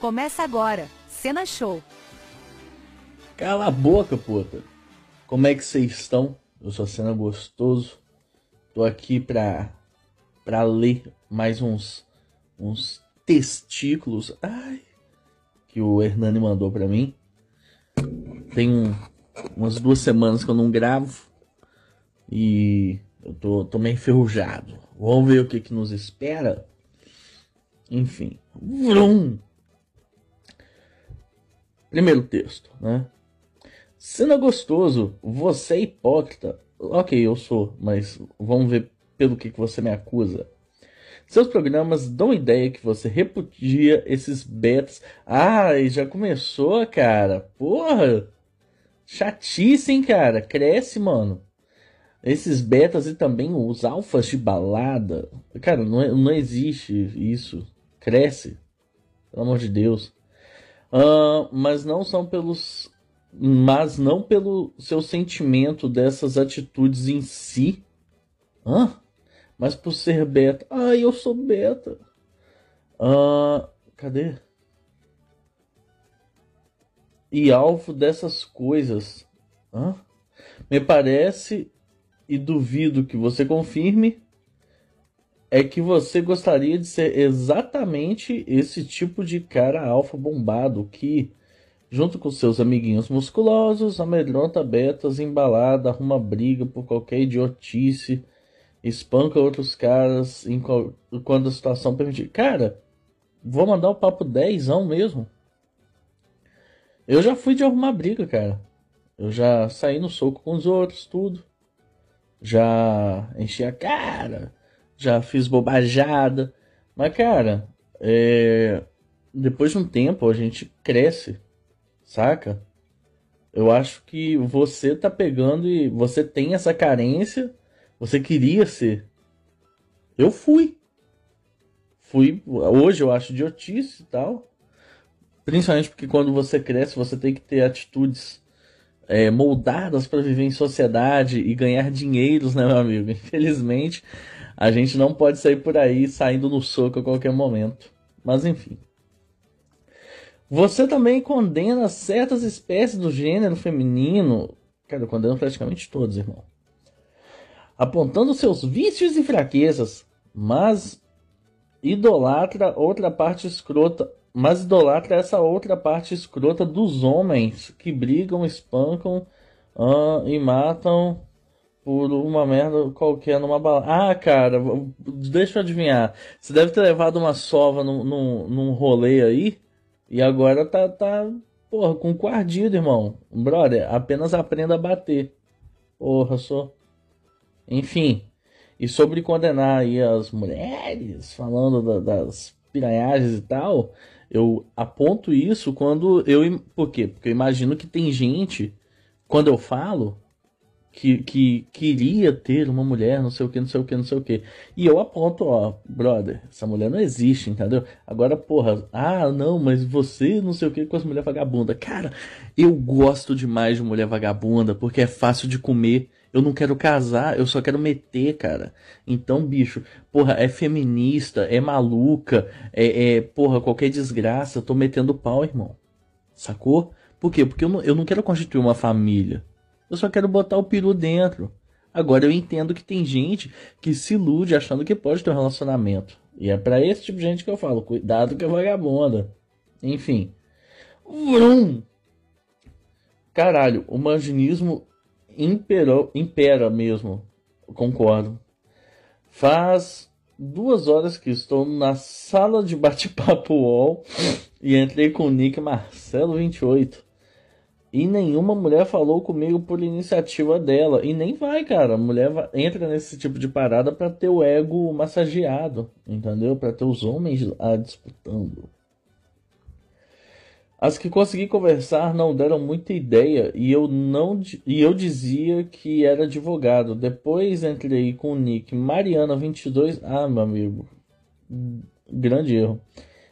Começa agora, Cena Show. Cala a boca, puta. Como é que vocês estão? Eu sou a Cena Gostoso. Tô aqui pra, pra ler mais uns, uns testículos ai, que o Hernani mandou pra mim. Tem um, umas duas semanas que eu não gravo. E eu tô, tô meio enferrujado. Vamos ver o que, que nos espera. Enfim. Vrum. Primeiro texto, né? Sendo gostoso, você é hipócrita. Ok, eu sou, mas vamos ver pelo que, que você me acusa. Seus programas dão ideia que você repudia esses betas. Ai, já começou, cara. Porra! Chatice, hein, cara? Cresce, mano. Esses betas e também os alfas de balada. Cara, não, é, não existe isso. Cresce. Pelo amor de Deus. Uh, mas não são pelos. Mas não pelo seu sentimento dessas atitudes em si. Hã? Mas por ser beta. Ai, eu sou beta. Uh, cadê? E alvo dessas coisas. Hã? Me parece e duvido que você confirme é que você gostaria de ser exatamente esse tipo de cara alfa bombado que, junto com seus amiguinhos musculosos, amedronta betas, embalada, arruma briga por qualquer idiotice, espanca outros caras qual, quando a situação permitir. Cara, vou mandar o papo 10 mesmo. Eu já fui de arrumar briga, cara. Eu já saí no soco com os outros, tudo já enchi a cara, já fiz bobajada. Mas, cara, é... depois de um tempo a gente cresce, saca? Eu acho que você tá pegando e você tem essa carência, você queria ser. Eu fui. Fui, hoje eu acho idiotice e tal. Principalmente porque quando você cresce, você tem que ter atitudes é, moldadas para viver em sociedade e ganhar dinheiros, né, meu amigo? Infelizmente, a gente não pode sair por aí saindo no soco a qualquer momento. Mas enfim. Você também condena certas espécies do gênero feminino. Cara, eu condeno praticamente todos, irmão. Apontando seus vícios e fraquezas, mas idolatra outra parte escrota mas idolatra essa outra parte escrota dos homens que brigam, espancam uh, e matam por uma merda qualquer numa balada. Ah, cara, deixa eu adivinhar. Você deve ter levado uma sova num, num, num rolê aí e agora tá, tá porra, com coardido, irmão. Brother, apenas aprenda a bater. Porra, sou. Enfim. E sobre condenar aí as mulheres, falando da, das piranhagens e tal, eu aponto isso quando eu. Por quê? Porque eu imagino que tem gente, quando eu falo, que, que queria ter uma mulher, não sei o que, não sei o que, não sei o que. E eu aponto, ó, brother, essa mulher não existe, entendeu? Agora, porra, ah, não, mas você não sei o que com as mulheres vagabundas. Cara, eu gosto demais de mulher vagabunda porque é fácil de comer. Eu não quero casar, eu só quero meter, cara. Então, bicho, porra, é feminista, é maluca, é, é porra, qualquer desgraça, tô metendo pau, irmão. Sacou? Por quê? Porque eu não, eu não quero constituir uma família. Eu só quero botar o peru dentro. Agora eu entendo que tem gente que se ilude achando que pode ter um relacionamento. E é para esse tipo de gente que eu falo, cuidado que é vagabunda. Enfim. Vrum! Caralho, o manginismo imperou, impera mesmo. Concordo. Faz duas horas que estou na sala de bate-papo UOL e entrei com o nick Marcelo28. E nenhuma mulher falou comigo por iniciativa dela. E nem vai, cara. A mulher entra nesse tipo de parada para ter o ego massageado, entendeu? Para ter os homens lá disputando. As que consegui conversar não deram muita ideia e eu não e eu dizia que era advogado. Depois entrei com o nick Mariana22. Ah, meu amigo. Grande erro.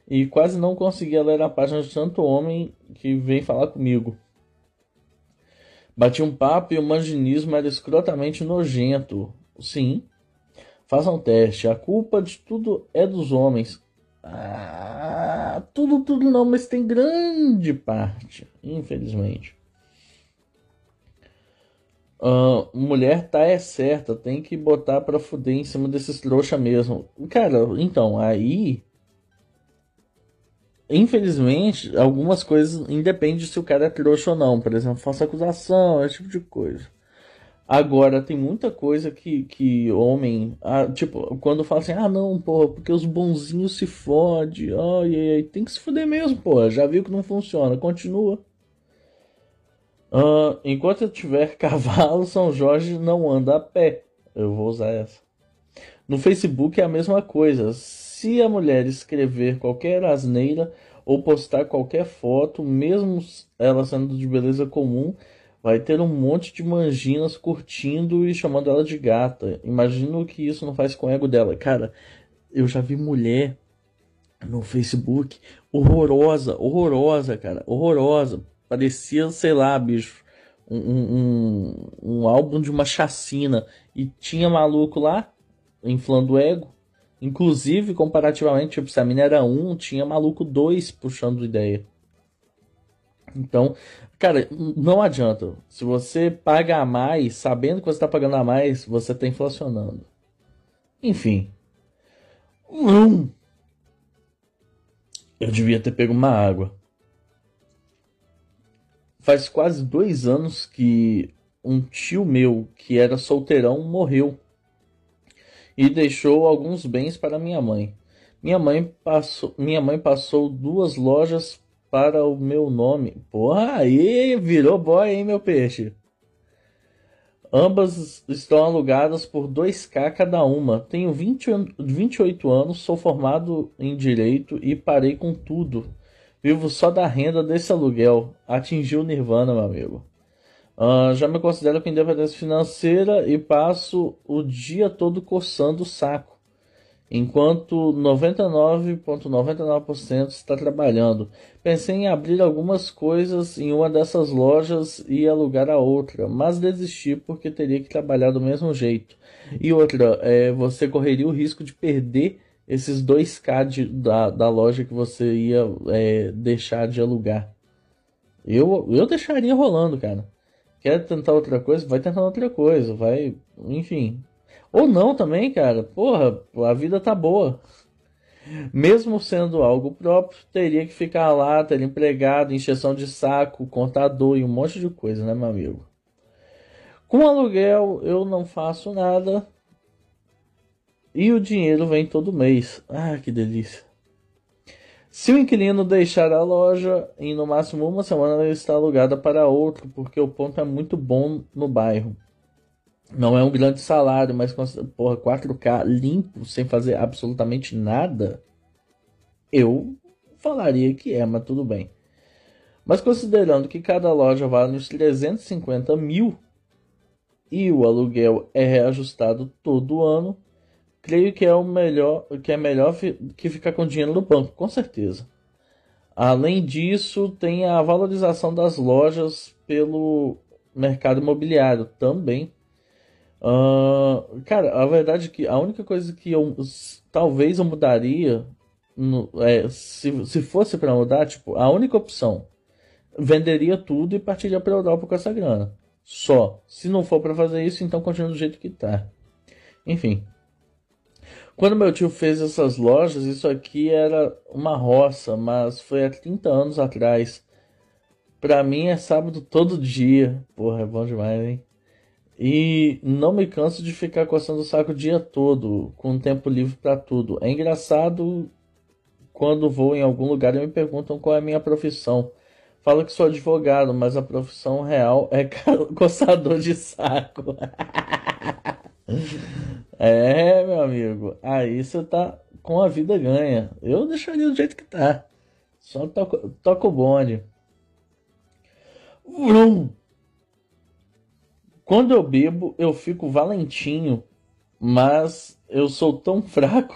E quase não conseguia ler a página de tanto homem que vem falar comigo. Bati um papo e o manginismo era escrotamente nojento. Sim. Faça um teste. A culpa de tudo é dos homens. Ah, tudo, tudo não, mas tem grande parte, infelizmente. Uh, mulher tá é certa, tem que botar pra fuder em cima desses trouxa mesmo. Cara, então, aí. Infelizmente, algumas coisas independe se o cara é trouxa ou não. Por exemplo, falsa acusação, esse tipo de coisa. Agora, tem muita coisa que, que homem. Ah, tipo, quando fala assim, ah não, porra, porque os bonzinhos se fode. Ai, ai, ai, tem que se fuder mesmo, porra. Já viu que não funciona, continua. Uh, enquanto eu tiver cavalo, São Jorge não anda a pé. Eu vou usar essa. No Facebook é a mesma coisa. Se a mulher escrever qualquer asneira ou postar qualquer foto, mesmo ela sendo de beleza comum, vai ter um monte de manginas curtindo e chamando ela de gata. Imagino que isso não faz com o ego dela. Cara, eu já vi mulher no Facebook horrorosa, horrorosa, cara, horrorosa Parecia, sei lá, bicho, um, um, um álbum de uma chacina. E tinha maluco lá, inflando ego. Inclusive, comparativamente, tipo, se a mina era um, tinha maluco dois puxando ideia. Então, cara, não adianta. Se você paga a mais, sabendo que você está pagando a mais, você está inflacionando. Enfim. Hum. Eu devia ter pego uma água. Faz quase dois anos que um tio meu, que era solteirão, morreu e deixou alguns bens para minha mãe. Minha mãe passou, minha mãe passou duas lojas para o meu nome. Porra, aí virou boy, hein, meu peixe? Ambas estão alugadas por 2k cada uma. Tenho 20, 28 anos, sou formado em direito e parei com tudo. Vivo só da renda desse aluguel. Atingiu o Nirvana, meu amigo. Uh, já me considero com independência financeira e passo o dia todo coçando o saco. Enquanto 99,99% ,99 está trabalhando. Pensei em abrir algumas coisas em uma dessas lojas e alugar a outra, mas desisti porque teria que trabalhar do mesmo jeito. E outra, é, você correria o risco de perder esses 2K de, da, da loja que você ia é, deixar de alugar. Eu, eu deixaria rolando, cara. Quer tentar outra coisa? Vai tentar outra coisa. Vai. Enfim. Ou não também, cara. Porra, a vida tá boa. Mesmo sendo algo próprio, teria que ficar lá, ter empregado, encheção de saco, contador e um monte de coisa, né, meu amigo? Com aluguel, eu não faço nada, e o dinheiro vem todo mês. Ah, que delícia. Se o inquilino deixar a loja em no máximo uma semana, ela está alugada para outro, porque o ponto é muito bom no bairro. Não é um grande salário, mas porra, 4K limpo, sem fazer absolutamente nada, eu falaria que é, mas tudo bem. Mas considerando que cada loja vale uns 350 mil e o aluguel é reajustado todo ano, creio que é o melhor, que é melhor que ficar com dinheiro no banco, com certeza. Além disso, tem a valorização das lojas pelo mercado imobiliário também. Uh, cara, a verdade é que a única coisa que eu talvez eu mudaria no, é, se, se fosse para mudar, tipo, a única opção venderia tudo e partiria para Europa com essa grana. Só. Se não for para fazer isso, então continua do jeito que tá. Enfim, quando meu tio fez essas lojas, isso aqui era uma roça, mas foi há 30 anos atrás. Pra mim é sábado todo dia. Porra, é bom demais, hein? E não me canso de ficar coçando o saco o dia todo, com tempo livre para tudo. É engraçado quando vou em algum lugar e me perguntam qual é a minha profissão. Falo que sou advogado, mas a profissão real é coçador de saco. É, meu amigo. Aí você tá com a vida ganha. Eu deixaria do jeito que tá. Só toca, toca o bonde. Vrum. Quando eu bebo, eu fico valentinho, mas eu sou tão fraco.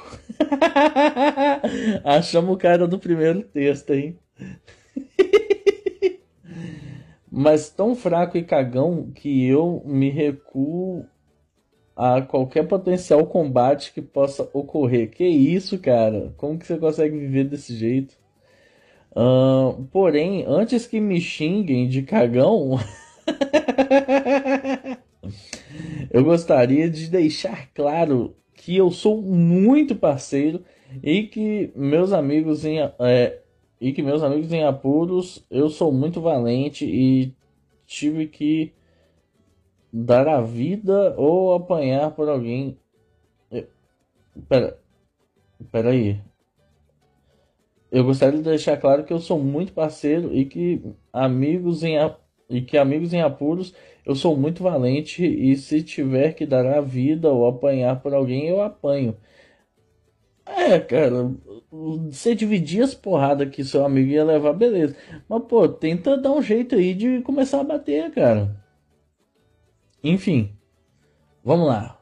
Achamos o cara do primeiro texto, hein? mas tão fraco e cagão que eu me recuo a qualquer potencial combate que possa ocorrer. Que isso, cara? Como que você consegue viver desse jeito? Uh, porém, antes que me xinguem de cagão, eu gostaria de deixar claro que eu sou muito parceiro e que meus amigos em é, e que meus amigos em apuros eu sou muito valente e tive que dar a vida ou apanhar por alguém. Pera, pera aí. Eu gostaria de deixar claro que eu sou muito parceiro e que amigos em e que amigos em apuros eu sou muito valente e se tiver que dar a vida ou apanhar por alguém eu apanho. É, cara, você dividir as porradas que seu amigo ia levar, beleza. Mas, pô, tenta dar um jeito aí de começar a bater, cara. Enfim, vamos lá.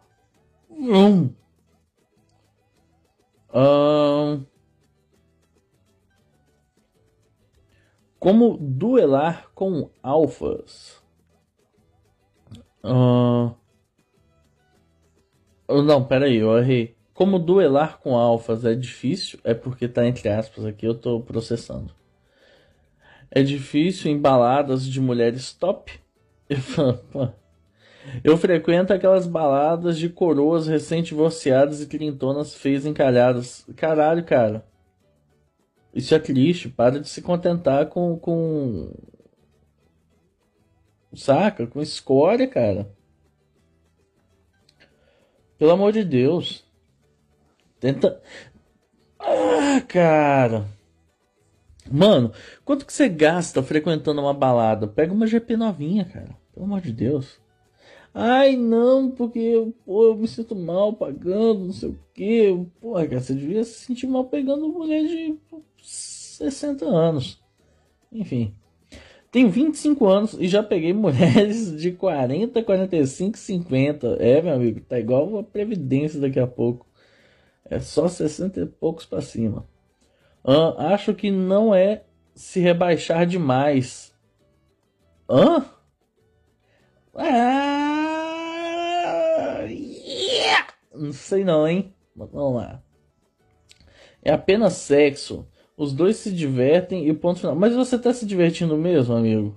Um, como duelar com alfas? Uh, não, peraí, eu errei. Como duelar com alfas é difícil, é porque tá entre aspas aqui, eu tô processando. É difícil em baladas de mulheres top. frequento aquelas baladas de coroas recém-divorciadas e trintonas feias encalhadas. Caralho, cara. Isso é triste. Para de se contentar com. com... Saca? Com escória, cara. Pelo amor de Deus. Tenta. Ah, cara. Mano, quanto que você gasta frequentando uma balada? Pega uma GP novinha, cara. Pelo amor de Deus. Ai, não, porque pô, eu me sinto mal pagando, não sei o que. Porra, cara, você devia se sentir mal pegando mulher de 60 anos. Enfim. Tenho 25 anos e já peguei mulheres de 40, 45, 50. É, meu amigo, tá igual a Previdência daqui a pouco. É só 60 e poucos para cima. Uh, acho que não é se rebaixar demais. Hã? Ah, yeah! Não sei não, hein? vamos lá. É apenas sexo. Os dois se divertem e ponto final. Mas você tá se divertindo mesmo, amigo?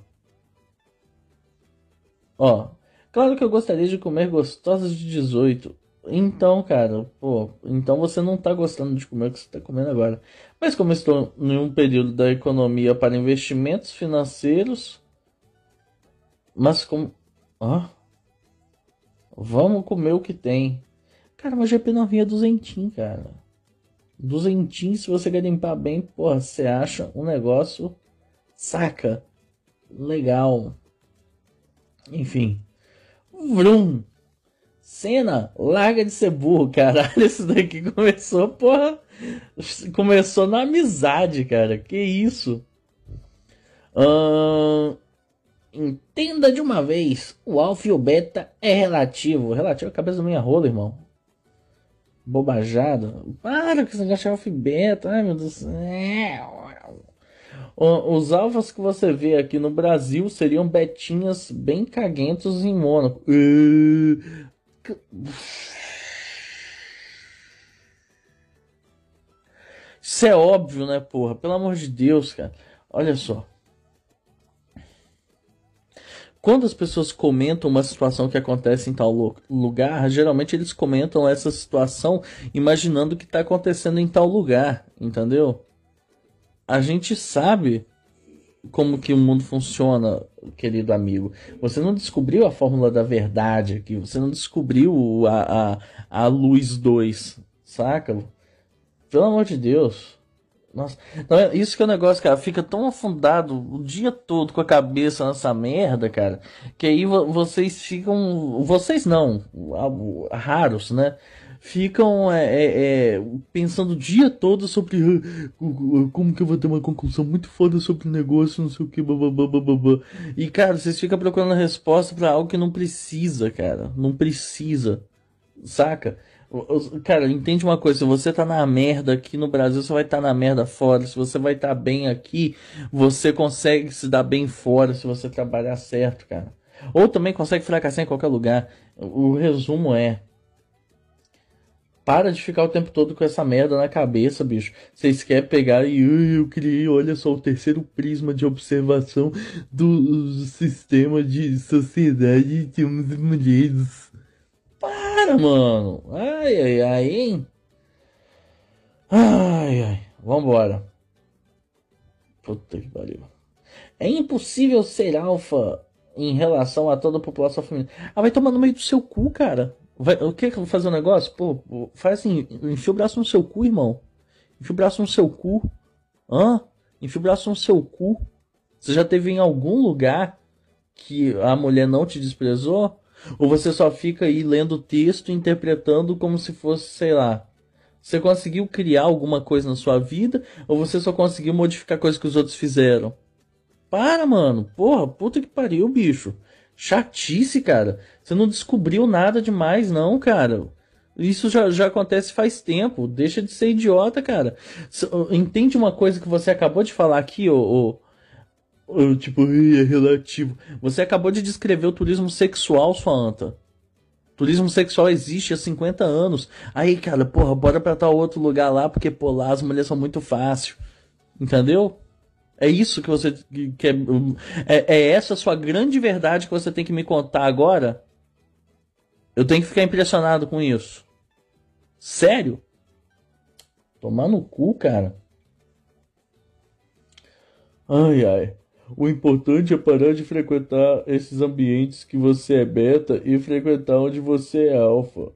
Ó, claro que eu gostaria de comer gostosas de 18. Então, cara, pô, então você não tá gostando de comer o que você tá comendo agora. Mas como estou em um período da economia para investimentos financeiros, mas como, ó, vamos comer o que tem. Cara, mas GP novinha é duzentinho, cara. Duzentinho, se você garimpar bem, porra, você acha um negócio, saca, legal. Enfim. Vrum. Cena, larga de ser burro, caralho. Isso daqui começou, porra. Começou na amizade, cara. Que isso? Hum, entenda de uma vez: o alfa e o beta é relativo. Relativo à cabeça da minha rola, irmão bobajada. Para com esse negócio de alfa e beta. Ai, meu Deus do céu. Os alfas que você vê aqui no Brasil seriam betinhas bem caguentos em Mônaco. Isso é óbvio, né, porra? Pelo amor de Deus, cara. Olha só. Quando as pessoas comentam uma situação que acontece em tal lugar, geralmente eles comentam essa situação imaginando que está acontecendo em tal lugar, entendeu? A gente sabe como que o mundo funciona, querido amigo. Você não descobriu a fórmula da verdade aqui, você não descobriu a, a, a luz 2, saca? Pelo amor de Deus. Nossa, então, isso que é o negócio, cara. Fica tão afundado o dia todo com a cabeça nessa merda, cara. Que aí vocês ficam. Vocês não, raros, né? Ficam é, é, é, pensando o dia todo sobre uh, como que eu vou ter uma conclusão muito foda sobre o negócio, não sei o que, babá. E, cara, vocês ficam procurando a resposta para algo que não precisa, cara. Não precisa. Saca? Cara, entende uma coisa, se você tá na merda aqui no Brasil, você vai estar tá na merda fora. Se você vai estar tá bem aqui, você consegue se dar bem fora se você trabalhar certo, cara. Ou também consegue fracassar em qualquer lugar. O resumo é: Para de ficar o tempo todo com essa merda na cabeça, bicho. Vocês querem pegar e "Ai, eu criei, olha só, o terceiro prisma de observação do sistema de sociedade de mulheres. Para, mano. Ai, ai, ai, hein? Ai, ai. Vambora. Puta que pariu. É impossível ser alfa em relação a toda a população feminina. Ah, vai tomar no meio do seu cu, cara. Vai, o que que eu vou fazer um negócio? Pô, faz assim, enfia o braço no seu cu, irmão. Enfia o braço no seu cu. Hã? Enfia o braço no seu cu. Você já teve em algum lugar que a mulher não te desprezou? Ou você só fica aí lendo o texto, interpretando como se fosse, sei lá. Você conseguiu criar alguma coisa na sua vida? Ou você só conseguiu modificar coisas que os outros fizeram? Para, mano. Porra, puta que pariu, bicho. Chatice, cara. Você não descobriu nada demais, não, cara. Isso já, já acontece faz tempo. Deixa de ser idiota, cara. Entende uma coisa que você acabou de falar aqui, ô. ô, tipo, é relativo. Você acabou de descrever o turismo sexual, sua anta. Turismo sexual existe há 50 anos. Aí, cara, porra, bora pra tal outro lugar lá, porque, pô, lá as mulheres são muito fácil. Entendeu? É isso que você quer. É, é essa a sua grande verdade que você tem que me contar agora? Eu tenho que ficar impressionado com isso. Sério? Tomar no cu, cara. Ai, ai. O importante é parar de frequentar esses ambientes que você é beta e frequentar onde você é alfa.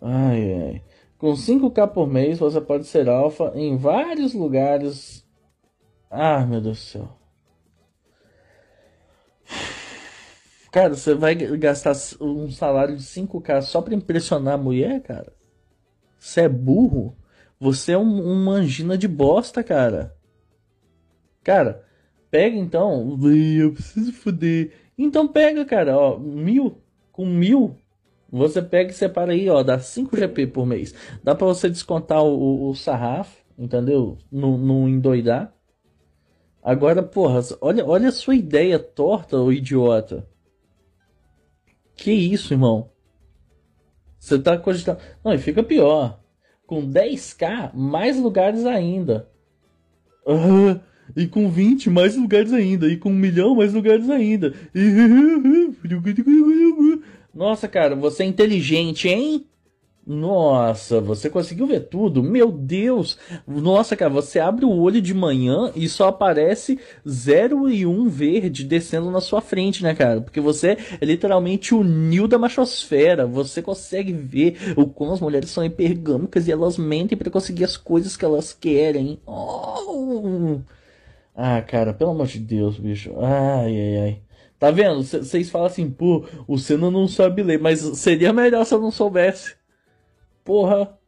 Ai, ai. Com 5k por mês você pode ser alfa em vários lugares. Ah, meu Deus do céu. Cara, você vai gastar um salário de 5k só pra impressionar a mulher, cara? Você é burro? Você é um, um mangina de bosta, cara. Cara, pega então. Eu preciso foder. Então pega, cara, ó, mil. Com mil, você pega e separa aí, ó, dá 5 GP por mês. Dá para você descontar o, o, o sarrafo, entendeu? Não, não endoidar. Agora, porra, olha, olha a sua ideia torta, ô idiota. Que isso, irmão? Você tá cogitando. Não, e fica pior. Com 10k, mais lugares ainda. Uh, e com 20, mais lugares ainda. E com 1 milhão, mais lugares ainda. Nossa, cara, você é inteligente, hein? Nossa, você conseguiu ver tudo? Meu Deus! Nossa, cara, você abre o olho de manhã e só aparece 0 e 1 verde descendo na sua frente, né, cara? Porque você é literalmente o Nil da machosfera. Você consegue ver o como as mulheres são hipergâmicas e elas mentem para conseguir as coisas que elas querem. Oh! Ah, cara, pelo amor de Deus, bicho. Ai, ai, ai. Tá vendo? Vocês falam assim, pô, o Senna não sabe ler, mas seria melhor se eu não soubesse. Porra.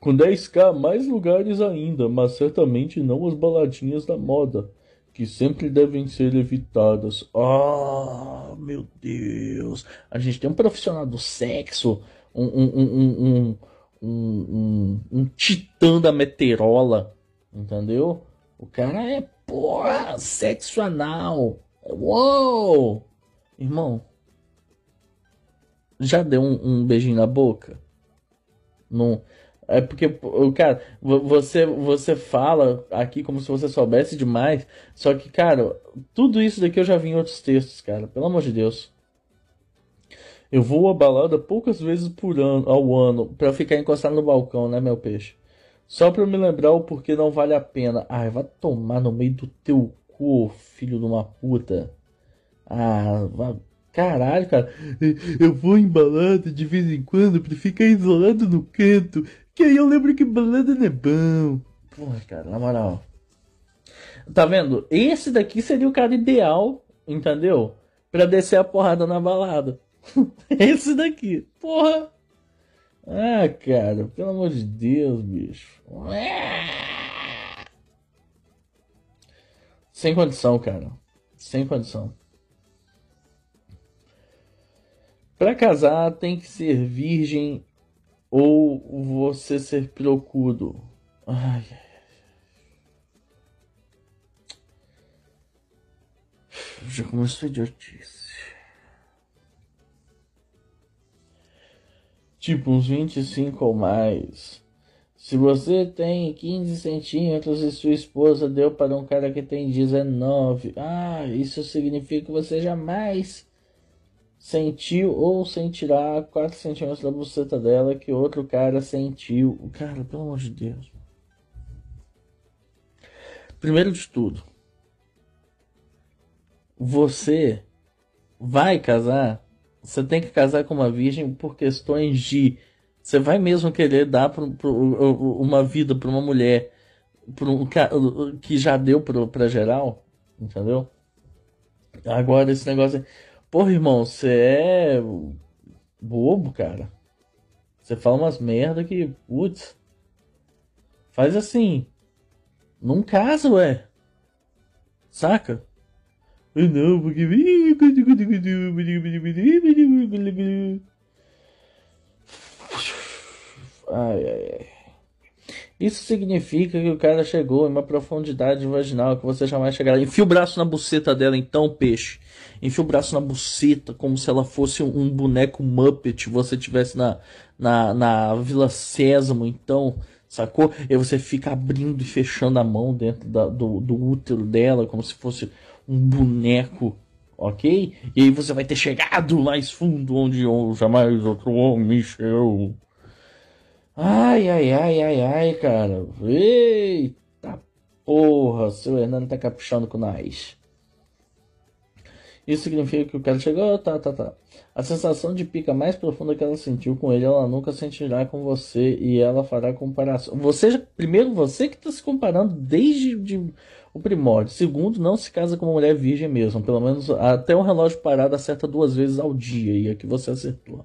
Com 10k, mais lugares ainda, mas certamente não as baladinhas da moda, que sempre devem ser evitadas. Ah, meu Deus. A gente tem um profissional do sexo, um, um, um, um, um titã da meterola, entendeu? O cara é, porra, sexo anal. Uou! Irmão, já deu um, um beijinho na boca? Não. É porque, cara, você, você fala aqui como se você soubesse demais. Só que, cara, tudo isso daqui eu já vi em outros textos, cara. Pelo amor de Deus. Eu vou a balada poucas vezes por ano, ao ano, para ficar encostado no balcão, né, meu peixe? Só pra me lembrar o porquê não vale a pena. Ai, vai tomar no meio do teu cu, filho de uma puta. Ah, vai Caralho, cara, eu vou em balada de vez em quando pra ficar isolado no canto, que aí eu lembro que balada não é bom. Porra, cara, na moral. Tá vendo? Esse daqui seria o cara ideal, entendeu? Pra descer a porrada na balada. Esse daqui. Porra. Ah, cara, pelo amor de Deus, bicho. Sem condição, cara. Sem condição. Para casar tem que ser virgem ou você ser procudo. Ai, Já começou a idiotice. tipo uns 25 ou mais. Se você tem 15 centímetros e sua esposa deu para um cara que tem 19, ah, isso significa que você jamais sentiu ou sentirá 4 centímetros da buceta dela que outro cara sentiu. Cara, pelo amor de Deus. Primeiro de tudo, você vai casar, você tem que casar com uma virgem por questões de você vai mesmo querer dar pro, pro, uma vida para uma mulher pro, que já deu para geral, entendeu? Agora esse negócio. É, porra, irmão, você é bobo, cara. Você fala umas merda que, putz. Faz assim. Não casa, ué. Saca? Não, porque. Ai, ai, ai. Isso significa que o cara chegou em uma profundidade vaginal que você jamais chegará. Enfia o braço na buceta dela, então, peixe. Enfia o braço na buceta, como se ela fosse um boneco Muppet. Você tivesse na, na, na Vila Sésamo, então, sacou? E você fica abrindo e fechando a mão dentro da, do, do útero dela, como se fosse um boneco, ok? E aí você vai ter chegado mais fundo onde jamais outro homem chegou. Ai, ai, ai, ai, ai, cara. Eita porra, seu Hernando tá caprichando com nós. Isso significa que o cara chegou, tá, tá, tá. A sensação de pica mais profunda que ela sentiu com ele, ela nunca sentirá com você e ela fará comparação. Você, primeiro, você que está se comparando desde de, o primórdio. Segundo, não se casa com uma mulher virgem mesmo. Pelo menos até um relógio parado acerta duas vezes ao dia e aqui você acertou.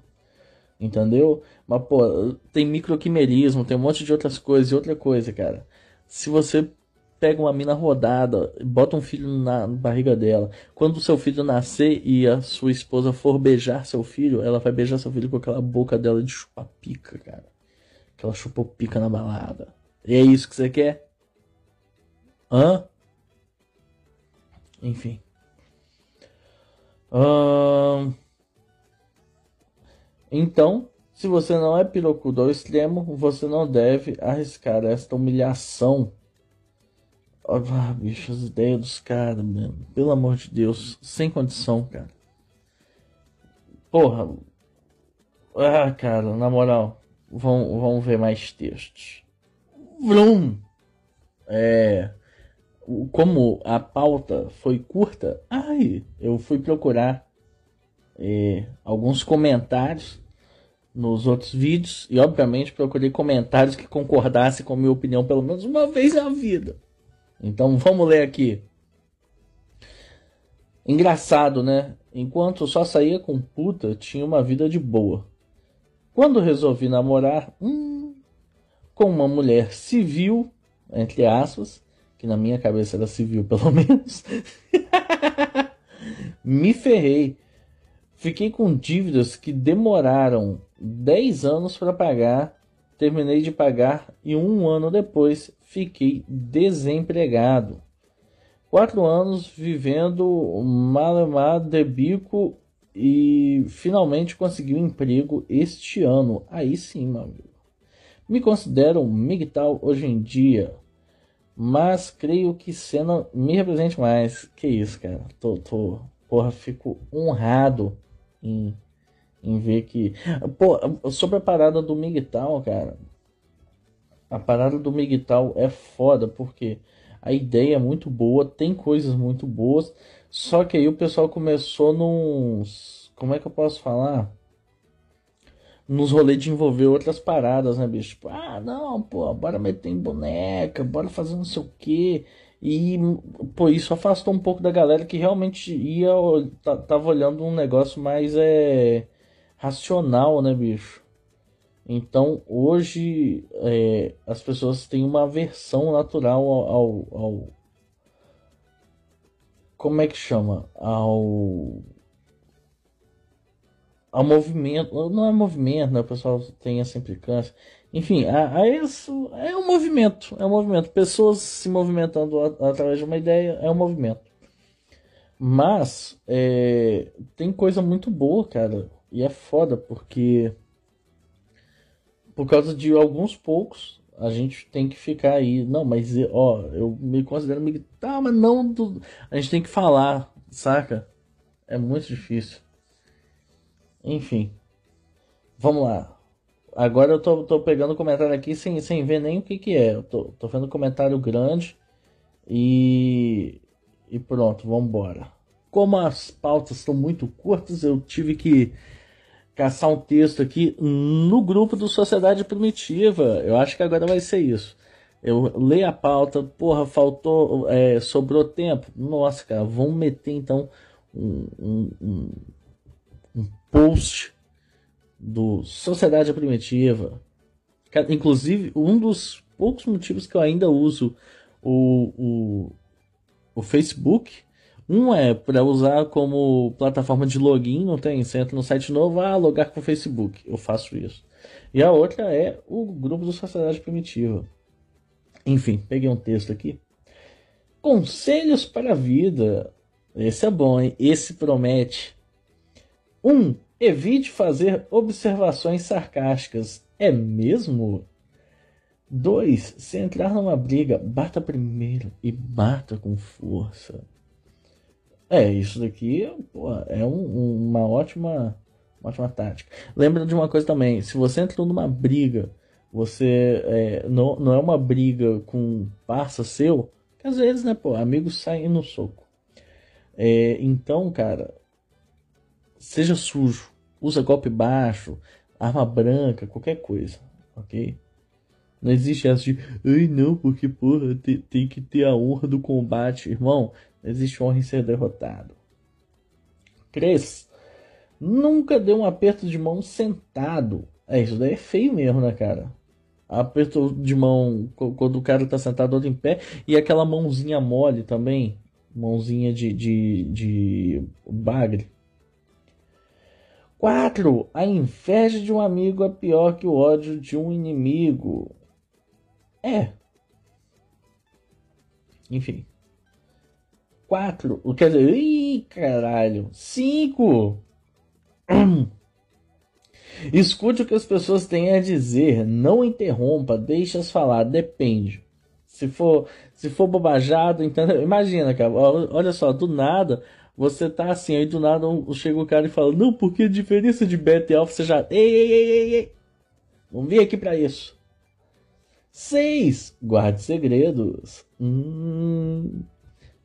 Entendeu? Mas, pô, tem microquimerismo, tem um monte de outras coisas. E outra coisa, cara. Se você pega uma mina rodada, bota um filho na barriga dela. Quando o seu filho nascer e a sua esposa for beijar seu filho, ela vai beijar seu filho com aquela boca dela de chupar pica, cara. Que ela chupou pica na balada. E é isso que você quer? Hã? Enfim. Hum... Então, se você não é pirocudo ao extremo, você não deve arriscar esta humilhação. Ah, bicho, as ideias dos caras, mesmo. Pelo amor de Deus, sem condição, cara. Porra. Ah, cara, na moral, vão, vão ver mais textos. Vrum! É. Como a pauta foi curta, ai, eu fui procurar é, alguns comentários nos outros vídeos e obviamente procurei comentários que concordassem com a minha opinião pelo menos uma vez na vida. Então vamos ler aqui. Engraçado, né? Enquanto só saía com puta, tinha uma vida de boa. Quando resolvi namorar, hum, com uma mulher civil, entre aspas, que na minha cabeça era civil pelo menos, me ferrei Fiquei com dívidas que demoraram 10 anos para pagar, terminei de pagar e um ano depois fiquei desempregado. Quatro anos vivendo malemar de bico e finalmente consegui um emprego este ano. Aí sim, meu amigo. Me considero um migtal hoje em dia, mas creio que cena me represente mais. Que isso, cara. Tô, tô, porra, fico honrado em, em ver que. Pô, sobre a parada do Migtal, cara. A parada do Migtal é foda, porque a ideia é muito boa, tem coisas muito boas, só que aí o pessoal começou nos. Como é que eu posso falar? Nos rolês de envolver outras paradas, né, bicho? Tipo, ah, não, pô, bora meter em boneca, bora fazer não sei o quê. E, pô, isso afastou um pouco da galera que realmente ia, tava olhando um negócio mais é, racional, né, bicho? Então, hoje, é, as pessoas têm uma aversão natural ao, ao, ao, Como é que chama? Ao. Ao movimento. Não é movimento, né? O pessoal tem essa implicância enfim, a, a isso é um movimento, é um movimento. Pessoas se movimentando através de uma ideia é um movimento. Mas é, tem coisa muito boa, cara. E é foda porque por causa de alguns poucos, a gente tem que ficar aí. Não, mas ó, eu me considero amigo. Tá, mas não. Do... A gente tem que falar, saca? É muito difícil. Enfim. Vamos lá. Agora eu tô, tô pegando comentário aqui sem, sem ver nem o que que é. Eu tô, tô vendo comentário grande. E. E pronto, vamos embora. Como as pautas estão muito curtas, eu tive que caçar um texto aqui no grupo do Sociedade Primitiva. Eu acho que agora vai ser isso. Eu leio a pauta, porra, faltou, é, sobrou tempo. Nossa, cara, vamos meter então um, um, um, um post do Sociedade Primitiva. Inclusive, um dos poucos motivos que eu ainda uso o, o, o Facebook um é para usar como plataforma de login, não tem? Você entra no site novo, ah, logar com o Facebook. Eu faço isso. E a outra é o grupo do Sociedade Primitiva. Enfim, peguei um texto aqui. Conselhos para a vida. Esse é bom, hein? Esse promete. 1. Um, evite fazer observações sarcásticas. É mesmo? 2. Se entrar numa briga, bata primeiro e bata com força. É, isso daqui pô, é um, uma ótima uma ótima tática. Lembra de uma coisa também, se você entrou numa briga, você é, não, não é uma briga com parça seu, que às vezes, né, pô, amigos saem no soco. É, então, cara, seja sujo, usa golpe baixo, arma branca, qualquer coisa, ok? Não existe essa de, ai não, porque porra, tem, tem que ter a honra do combate, irmão. Existe honra em ser derrotado. 3. Nunca dê um aperto de mão sentado. É, isso daí é feio mesmo, né, cara? Aperto de mão quando o cara tá sentado outro em pé. E aquela mãozinha mole também. Mãozinha de, de, de bagre. 4. A inveja de um amigo é pior que o ódio de um inimigo. É. Enfim. Quatro. Quer dizer, ih, caralho. Cinco. Escute o que as pessoas têm a dizer. Não interrompa, deixe-as falar. Depende. Se for, se for bobajado, então. Imagina, cara. Olha só, do nada. Você tá assim, aí do nada chega o cara e fala: Não, porque a diferença de beta e alfa você já. Ei, ei, ei, ei, ei. Não vim aqui para isso. Seis. Guarde segredos. Hum.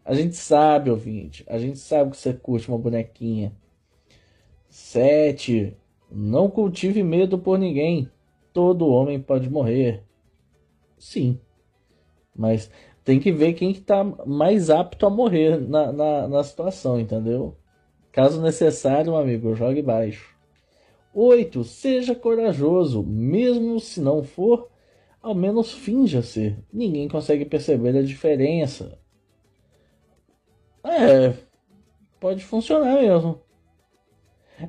A gente sabe, ouvinte. A gente sabe que você curte uma bonequinha. 7. Não cultive medo por ninguém. Todo homem pode morrer. Sim. Mas tem que ver quem está mais apto a morrer na, na, na situação, entendeu? Caso necessário, amigo, jogue baixo. 8. Seja corajoso. Mesmo se não for, ao menos finja ser. Ninguém consegue perceber a diferença. É, pode funcionar mesmo.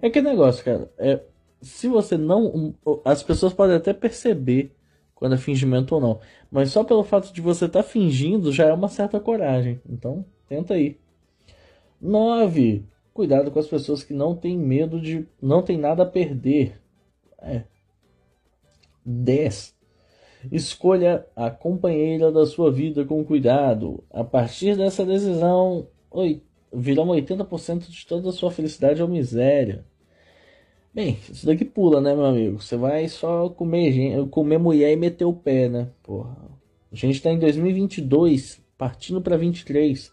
É que negócio, cara. É, se você não. As pessoas podem até perceber quando é fingimento ou não. Mas só pelo fato de você estar tá fingindo já é uma certa coragem. Então, tenta aí. 9. Cuidado com as pessoas que não têm medo de. não tem nada a perder. É. 10. Escolha a companheira da sua vida com cuidado. A partir dessa decisão, virou 80% de toda a sua felicidade ou miséria. Bem, isso daqui pula, né, meu amigo? Você vai só comer, comer mulher e meter o pé, né? Porra. A gente tá em 2022, partindo para 23.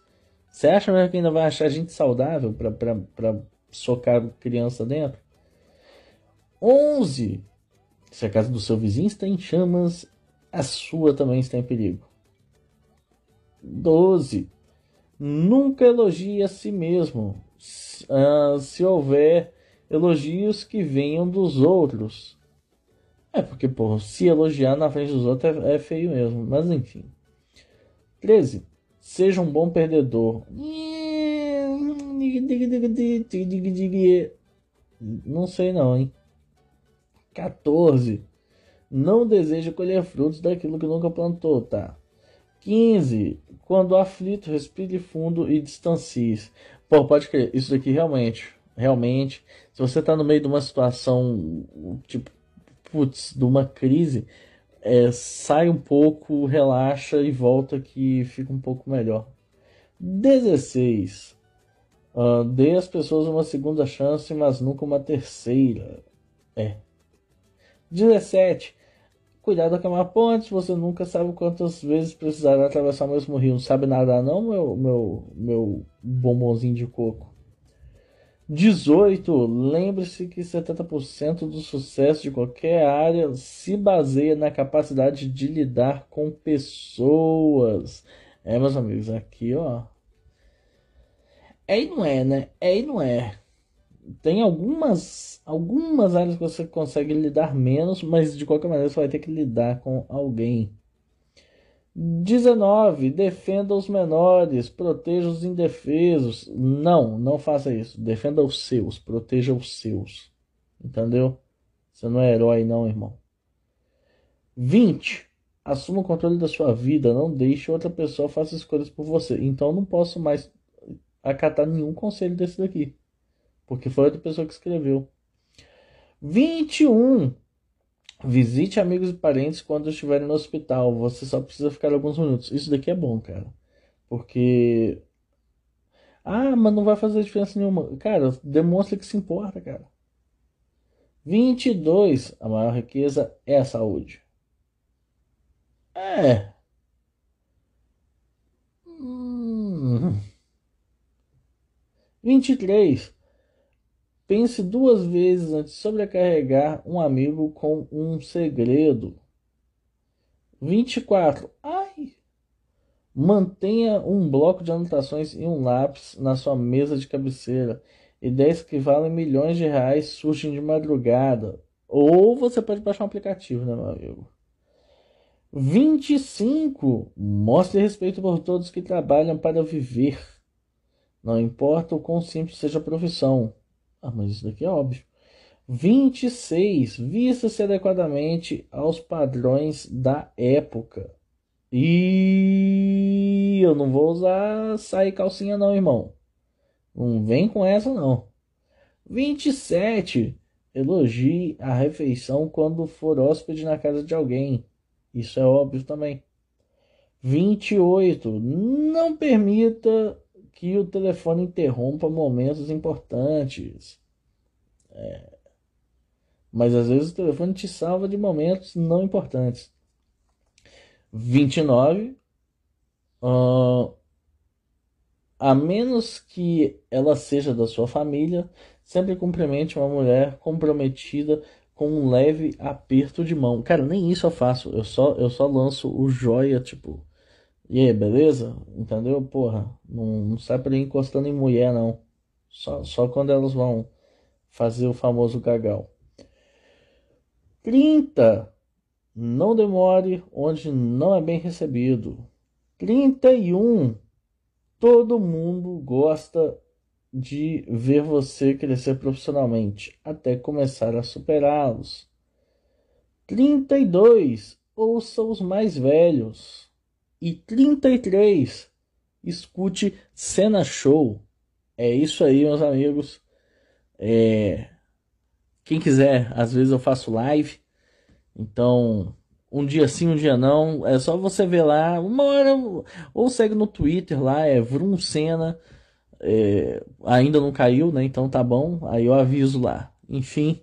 Você acha mesmo que ainda vai achar gente saudável pra, pra, pra socar criança dentro? 11. Se a casa do seu vizinho está em chamas, a sua também está em perigo. 12 Nunca elogie a si mesmo, uh, se houver elogios que venham dos outros. É porque, pô, se elogiar na frente dos outros é, é feio mesmo, mas enfim. 13. Seja um bom perdedor. Não sei não, hein? 14. Não deseja colher frutos daquilo que nunca plantou, tá? 15. Quando aflito, respire fundo e distancie-se. Pô, pode crer, isso daqui realmente, realmente, se você tá no meio de uma situação, tipo, putz, de uma crise, é, sai um pouco, relaxa e volta que fica um pouco melhor. 16. Uh, dê às pessoas uma segunda chance, mas nunca uma terceira. É. 17. Cuidado com a ponte, você nunca sabe quantas vezes precisará atravessar o mesmo rio. Não sabe nadar não, meu, meu, meu bombonzinho de coco. 18. Lembre-se que 70% do sucesso de qualquer área se baseia na capacidade de lidar com pessoas. É, meus amigos, aqui, ó. É e não é, né? É e não é. Tem algumas, algumas áreas que você consegue lidar menos, mas de qualquer maneira você vai ter que lidar com alguém. 19. Defenda os menores, proteja os indefesos. Não, não faça isso. Defenda os seus, proteja os seus. Entendeu? Você não é herói, não, irmão. 20. Assuma o controle da sua vida. Não deixe outra pessoa faça escolhas por você. Então não posso mais acatar nenhum conselho desse daqui. Porque foi outra pessoa que escreveu. 21. Visite amigos e parentes quando estiverem no hospital. Você só precisa ficar alguns minutos. Isso daqui é bom, cara. Porque. Ah, mas não vai fazer diferença nenhuma. Cara, demonstra que se importa, cara. 22. A maior riqueza é a saúde. É. Hum. 23. Pense duas vezes antes de sobrecarregar um amigo com um segredo. 24. Ai! Mantenha um bloco de anotações e um lápis na sua mesa de cabeceira. Ideias que valem milhões de reais surgem de madrugada. Ou você pode baixar um aplicativo, né, meu amigo? 25. Mostre respeito por todos que trabalham para viver. Não importa o quão simples seja a profissão. Ah, mas isso daqui é óbvio. 26. Vista-se adequadamente aos padrões da época. E eu não vou usar sair calcinha não, irmão. Não vem com essa não. 27. Elogie a refeição quando for hóspede na casa de alguém. Isso é óbvio também. 28. Não permita que o telefone interrompa momentos importantes. É. Mas às vezes o telefone te salva de momentos não importantes. 29. Uh, a menos que ela seja da sua família, sempre cumprimente uma mulher comprometida com um leve aperto de mão. Cara, nem isso eu faço. Eu só, eu só lanço o joia, tipo, e aí, beleza? Entendeu? Porra, não, não sai ir encostando em mulher, não. Só, só quando elas vão fazer o famoso gagal. 30. Não demore onde não é bem recebido. 31. Todo mundo gosta de ver você crescer profissionalmente até começar a superá-los. 32. Ouça os mais velhos e 33. Escute Cena Show. É isso aí, meus amigos. É... Quem quiser, às vezes eu faço live. Então, um dia sim, um dia não. É só você ver lá. Uma hora. Ou segue no Twitter lá, é Vrum Cena. É... ainda não caiu, né? Então tá bom. Aí eu aviso lá. Enfim,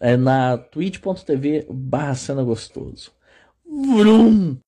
é na twitch.tv barra cena gostoso. Vrum!